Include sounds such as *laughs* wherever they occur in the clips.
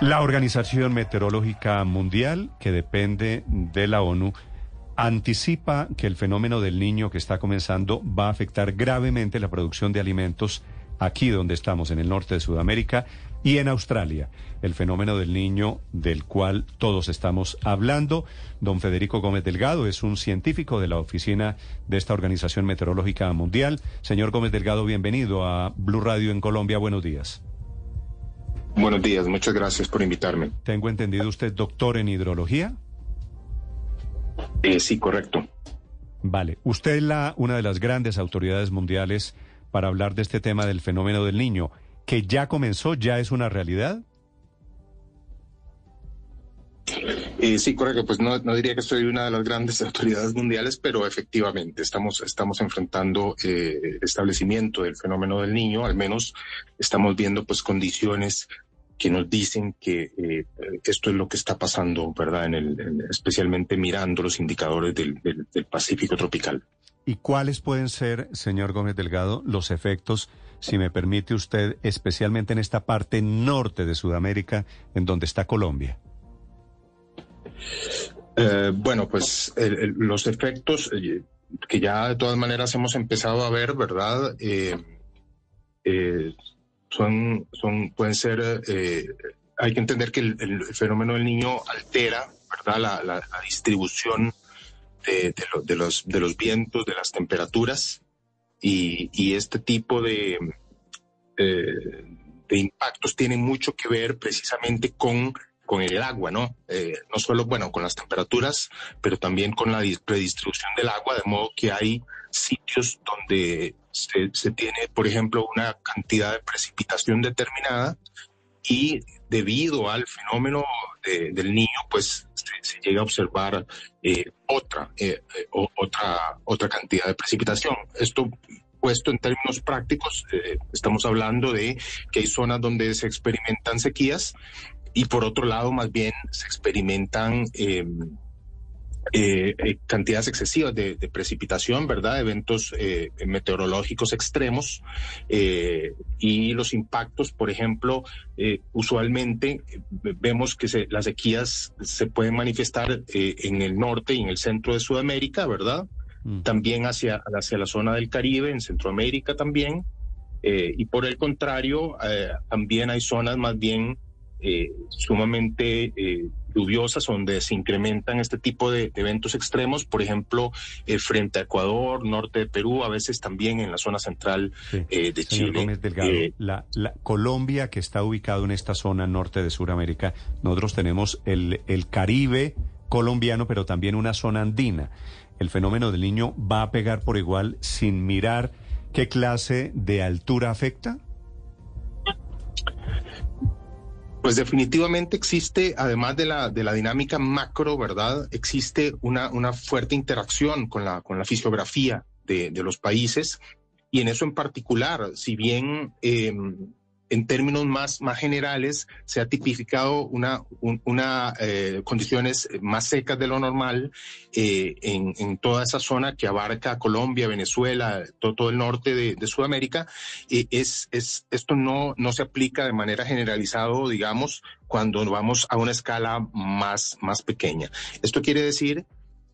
La Organización Meteorológica Mundial, que depende de la ONU, anticipa que el fenómeno del niño que está comenzando va a afectar gravemente la producción de alimentos aquí donde estamos, en el norte de Sudamérica y en Australia. El fenómeno del niño del cual todos estamos hablando. Don Federico Gómez Delgado es un científico de la oficina de esta Organización Meteorológica Mundial. Señor Gómez Delgado, bienvenido a Blue Radio en Colombia. Buenos días. Buenos días, muchas gracias por invitarme. Tengo entendido usted doctor en hidrología. Eh, sí, correcto. Vale, usted es la, una de las grandes autoridades mundiales para hablar de este tema del fenómeno del niño, que ya comenzó, ya es una realidad. Eh, sí, correcto. Pues no, no, diría que soy una de las grandes *laughs* autoridades mundiales, pero efectivamente estamos, estamos enfrentando eh, el establecimiento del fenómeno del niño. Al menos estamos viendo pues condiciones que nos dicen que eh, esto es lo que está pasando, ¿verdad? En el, especialmente mirando los indicadores del, del, Pacífico tropical. ¿Y cuáles pueden ser, señor Gómez Delgado, los efectos, si me permite usted, especialmente en esta parte norte de Sudamérica, en donde está Colombia? Eh, bueno, pues los efectos eh, que ya de todas maneras hemos empezado a ver, ¿verdad? Eh, son, son, pueden ser, hay que entender que el, fenómeno del niño altera, ¿verdad? La, distribución de, de, lo, de, los, vientos, de las temperaturas y, este tipo de, de impactos tienen mucho que ver precisamente con con el agua, ¿no? Eh, no solo, bueno, con las temperaturas, pero también con la predistribución del agua, de modo que hay sitios donde se, tiene, por ejemplo, una cantidad de precipitación determinada y debido al fenómeno de, del niño, pues se, llega a observar eh, otra, eh, otra, otra cantidad de precipitación. Esto puesto en términos prácticos, eh, estamos hablando de que hay zonas donde se experimentan sequías y por otro lado, más bien se experimentan eh, eh, cantidades excesivas de, de, precipitación, ¿verdad? Eventos eh, meteorológicos extremos eh, y los impactos, por ejemplo, usualmente vemos que se, las sequías se pueden manifestar en el norte y en el centro de Sudamérica, ¿verdad? Mm. También hacia, hacia la zona del Caribe, en Centroamérica también. y por el contrario, también hay zonas más bien eh, sumamente eh, lluviosas donde se incrementan este tipo de, de eventos extremos, por ejemplo, eh, frente a Ecuador, norte de Perú, a veces también en la zona central sí. Eh, de Señor Chile. Gómez Delgado, Eh, la, la, Colombia, que está ubicado en esta zona norte de Sudamérica, nosotros tenemos el, el Caribe colombiano, pero también una zona andina. El fenómeno del niño va a pegar por igual sin mirar qué clase de altura afecta. Pues definitivamente existe, además de la, de la dinámica macro, ¿verdad? Existe una, una fuerte interacción con la, con la fisiografía de, de los países y en eso en particular, si bien eh, en términos más, más generales se ha tipificado una, un, una eh, condiciones más secas de lo normal eh, en, en, toda esa zona que abarca Colombia, Venezuela, todo, todo el norte de, de Sudamérica. Eh, es, es, esto no, no se aplica de manera generalizada, digamos, cuando vamos a una escala más, más pequeña. Esto quiere decir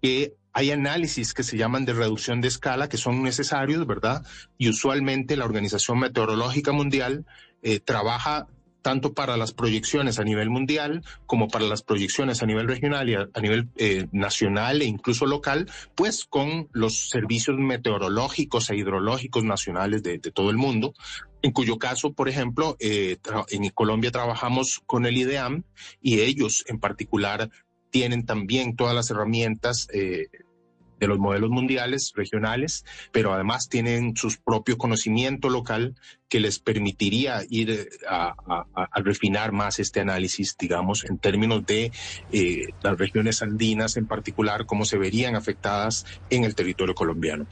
que hay análisis que se llaman de reducción de escala que son necesarios, ¿verdad? Y usualmente la Organización Meteorológica Mundial eh, trabaja tanto para las proyecciones a nivel mundial como para las proyecciones a nivel regional y a, nivel eh, nacional e incluso local, pues con los servicios meteorológicos e hidrológicos nacionales de, de todo el mundo, en cuyo caso, por ejemplo, eh, en Colombia trabajamos con el IDEAM y ellos en particular tienen también todas las herramientas eh, de los modelos mundiales, regionales, pero además tienen su propio conocimiento local que les permitiría ir eh, a, refinar más este análisis, digamos, en términos de eh, las regiones andinas en particular, cómo se verían afectadas en el territorio colombiano.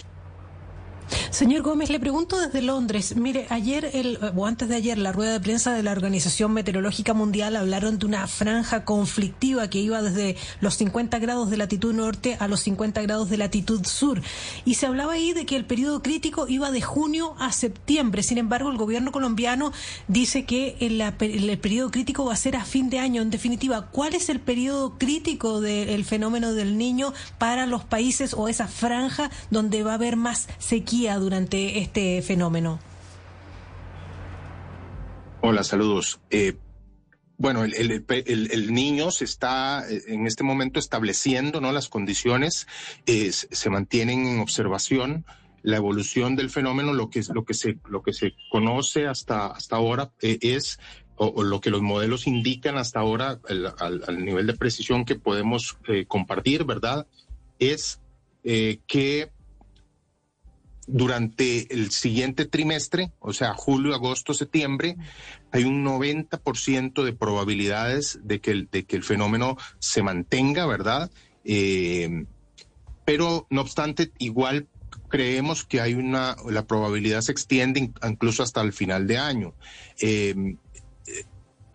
Señor Gómez, le pregunto desde Londres. Mire, ayer el, o antes de ayer, la rueda de prensa de la Organización Meteorológica Mundial hablaron de una franja conflictiva que iba desde los 50 grados de latitud norte a los 50 grados de latitud sur. Y se hablaba ahí de que el periodo crítico iba de junio a septiembre. Sin embargo, el gobierno colombiano dice que el, el periodo crítico va a ser a fin de año. En definitiva, ¿cuál es el periodo crítico del fenómeno del niño para los países o esa franja donde va a haber más sequía? Durante este fenómeno? Hola, saludos. Eh, bueno, el, niño se está eh, en este momento estableciendo, ¿no? Las condiciones eh, se mantienen en observación. La evolución del fenómeno, lo que, lo que, se, lo que se conoce hasta, hasta ahora es, o, lo que los modelos indican hasta ahora, al, nivel de precisión que podemos compartir, ¿verdad? Es que durante el siguiente trimestre, o sea, julio, agosto, septiembre, hay un 90% de probabilidades de que, el, de que el fenómeno se mantenga, ¿verdad? Eh, pero, no obstante, igual creemos que hay una, la probabilidad se extiende incluso hasta el final de año. Eh,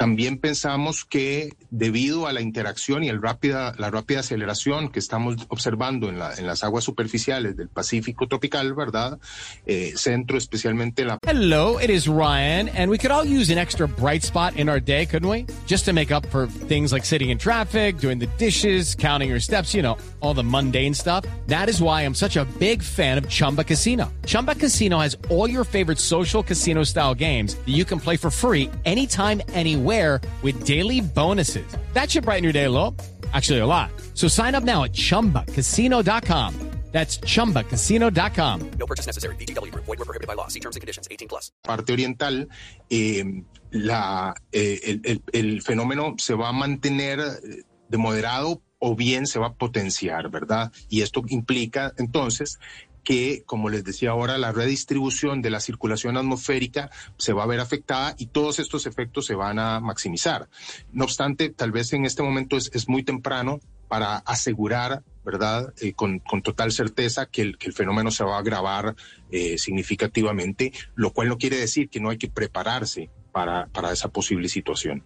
también pensamos que debido a la interacción y el rápida, la rápida aceleración que estamos observando en, la, en las aguas superficiales del Pacífico tropical, ¿verdad? Eh, centro especialmente la... Hello, it is Ryan, and we could all use an extra bright spot in our day, couldn't we? Just to make up for things like sitting in traffic, doing the dishes, counting your steps, you know, all the mundane stuff. That is why I'm such a big fan of Chumba Casino. Chumba Casino has all your favorite social casino style games that you can play for free anytime, anywhere with daily bonuses. That should brighten your day a little. Actually, a lot. So sign up now at chumbacasino.com. That's chumbacasino.com. No purchase necessary. BGW. Void were prohibited by law. See terms and conditions 18 plus. Parte oriental, eh, la, eh, el, el, el, fenómeno se va a mantener eh, de moderado o bien se va a potenciar, ¿verdad? Y esto implica entonces que, como les decía ahora, la redistribución de la circulación atmosférica se va a ver afectada y todos estos efectos se van a maximizar. No obstante, tal vez en este momento es, es muy temprano para asegurar, ¿verdad?, eh, con, con, total certeza que el, que el, fenómeno se va a agravar eh, significativamente, lo cual no quiere decir que no hay que prepararse para, para esa posible situación.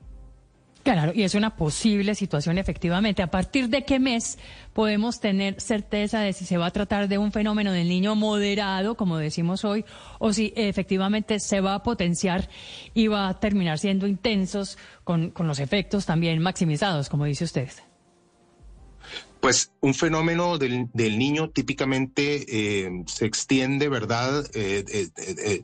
Claro, y es una posible situación efectivamente. ¿A partir de qué mes podemos tener certeza de si se va a tratar de un fenómeno del niño moderado, como decimos hoy, o si efectivamente se va a potenciar y va a terminar siendo intensos con, los efectos también maximizados, como dice usted? Pues un fenómeno del, niño típicamente eh, se extiende, ¿verdad? Eh, eh,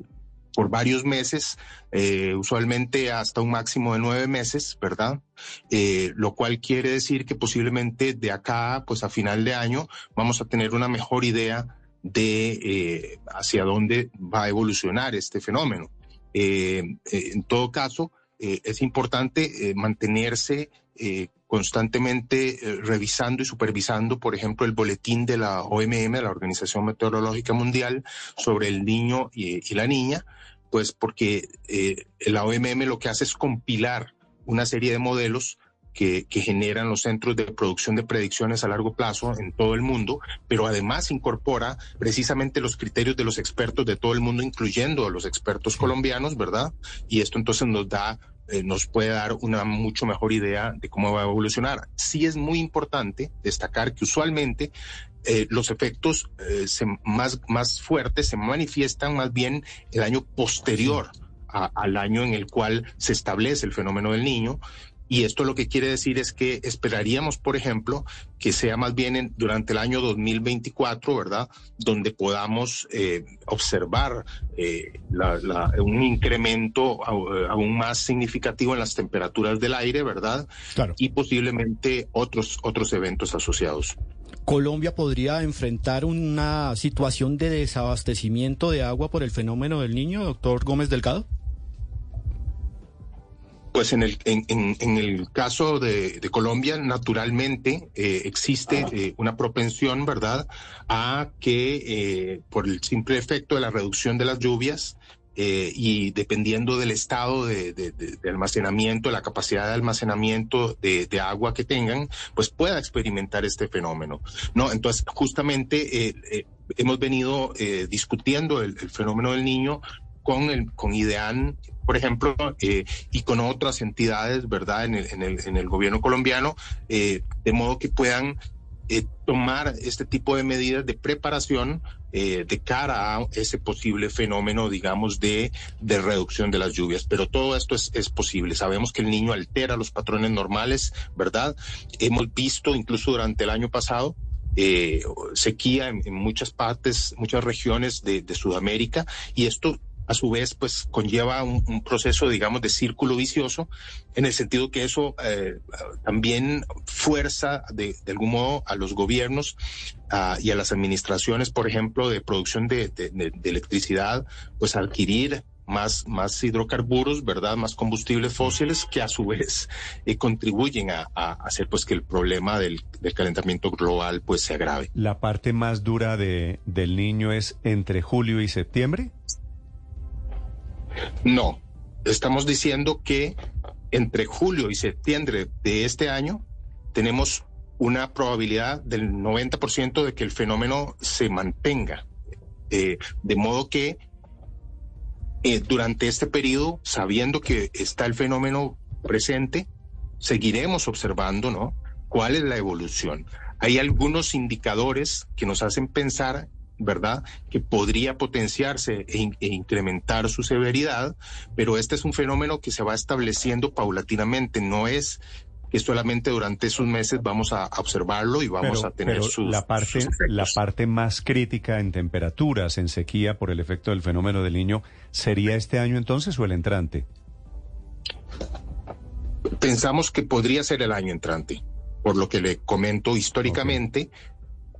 por varios meses, eh, usualmente hasta un máximo de nueve meses, ¿verdad? Eh, lo cual quiere decir que posiblemente de acá, pues a final de año, vamos a tener una mejor idea de eh, hacia dónde va a evolucionar este fenómeno. en todo caso, es importante mantenerse constantemente revisando y supervisando, por ejemplo, el boletín de la OMM, la Organización Meteorológica Mundial, sobre el niño y, y la niña, pues porque eh, la OMM lo que hace es compilar una serie de modelos que, que, generan los centros de producción de predicciones a largo plazo en todo el mundo, pero además incorpora precisamente los criterios de los expertos de todo el mundo, incluyendo a los expertos colombianos, ¿verdad? Y esto entonces nos da eh, nos puede dar una mucho mejor idea de cómo va a evolucionar. Sí es muy importante destacar que usualmente eh, los efectos eh, más, más fuertes se manifiestan más bien el año posterior al año en el cual se establece el fenómeno del niño. Y esto lo que quiere decir es que esperaríamos, por ejemplo, que sea más bien durante el año 2024, ¿verdad? Donde podamos eh, observar un incremento aún más significativo en las temperaturas del aire, ¿verdad? Y posiblemente otros, otros eventos asociados. Colombia podría enfrentar una situación de desabastecimiento de agua por el fenómeno del niño, doctor Gómez Delgado? Pues en el, en, en, el caso de, de Colombia, naturalmente eh, existe eh, una propensión, ¿verdad?, a que eh, por el simple efecto de la reducción de las lluvias y dependiendo del estado de, de, de, almacenamiento, la capacidad de almacenamiento de, agua que tengan, pues pueda experimentar este fenómeno. No, entonces justamente hemos venido discutiendo el, el, fenómeno del niño con el con IDEAN por ejemplo, eh, y con otras entidades, ¿verdad?, en el, en el, en el gobierno colombiano, eh, de modo que puedan eh, tomar este tipo de medidas de preparación de cara a ese posible fenómeno, digamos, de, de reducción de las lluvias. Pero todo esto es, es posible. Sabemos que el niño altera los patrones normales, ¿verdad? Hemos visto incluso durante el año pasado sequía en, en, muchas partes, muchas regiones de, de Sudamérica, y esto a su vez, pues conlleva un, proceso, digamos, de círculo vicioso, en el sentido que eso eh, también fuerza de, algún modo a los gobiernos y a las administraciones, por ejemplo, de producción de, electricidad, pues adquirir más, más hidrocarburos, ¿verdad? Más combustibles fósiles que a su vez eh, contribuyen a, hacer pues que el problema del, calentamiento global pues se agrave. ¿La parte más dura de, del niño es entre julio y septiembre? No, estamos diciendo que entre julio y septiembre de este año tenemos una probabilidad del 90% de que el fenómeno se mantenga. Eh, de modo que eh, durante este periodo, sabiendo que está el fenómeno presente, seguiremos observando, ¿no? ¿Cuál es la evolución? Hay algunos indicadores que nos hacen pensar ¿verdad? Que podría potenciarse e, e, incrementar su severidad, pero este es un fenómeno que se va estableciendo paulatinamente, no es que solamente durante esos meses vamos a observarlo y vamos a tener pero la parte la parte más crítica en temperaturas, en sequía por el efecto del fenómeno del niño, ¿sería este año entonces o el entrante? Pensamos que podría ser el año entrante, por lo que le comento históricamente.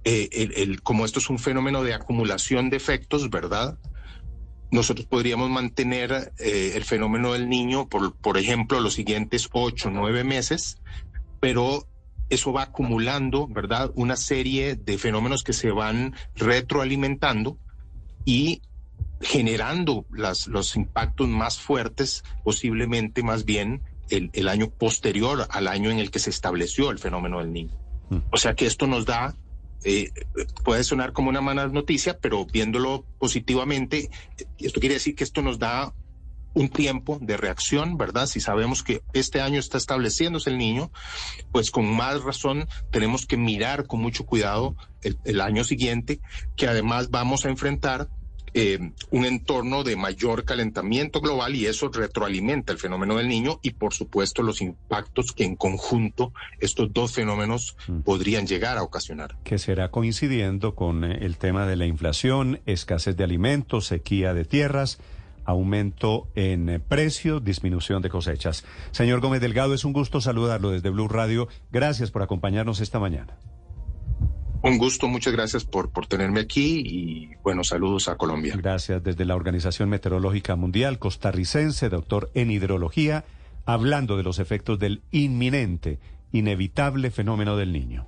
Eh, el, como esto es un fenómeno de acumulación de efectos, ¿verdad? Nosotros podríamos mantener eh, el fenómeno del niño, por, por ejemplo, los siguientes ocho, nueve meses, pero eso va acumulando, ¿verdad? Una serie de fenómenos que se van retroalimentando y generando las, los impactos más fuertes, posiblemente más bien el, el, año posterior al año en el que se estableció el fenómeno del niño. Mm. O sea que esto nos da eh, puede sonar como una mala noticia, pero viéndolo positivamente, esto quiere decir que esto nos da un tiempo de reacción, ¿verdad? Si sabemos que este año está estableciéndose el niño, pues con más razón tenemos que mirar con mucho cuidado el año siguiente, que además vamos a enfrentar eh, un entorno de mayor calentamiento global y eso retroalimenta el fenómeno del niño y por supuesto los impactos que en conjunto estos dos fenómenos mm. podrían llegar a ocasionar. Que será coincidiendo con eh, el tema de la inflación, escasez de alimentos, sequía de tierras aumento en eh, precios, disminución de cosechas. Señor Gómez Delgado, es un gusto saludarlo desde Blue Radio. Gracias por acompañarnos esta mañana. Un gusto, muchas gracias por, por tenerme aquí y bueno, saludos a Colombia. Gracias desde la Organización Meteorológica Mundial costarricense, doctor en hidrología, hablando de los efectos del inminente, inevitable fenómeno del niño.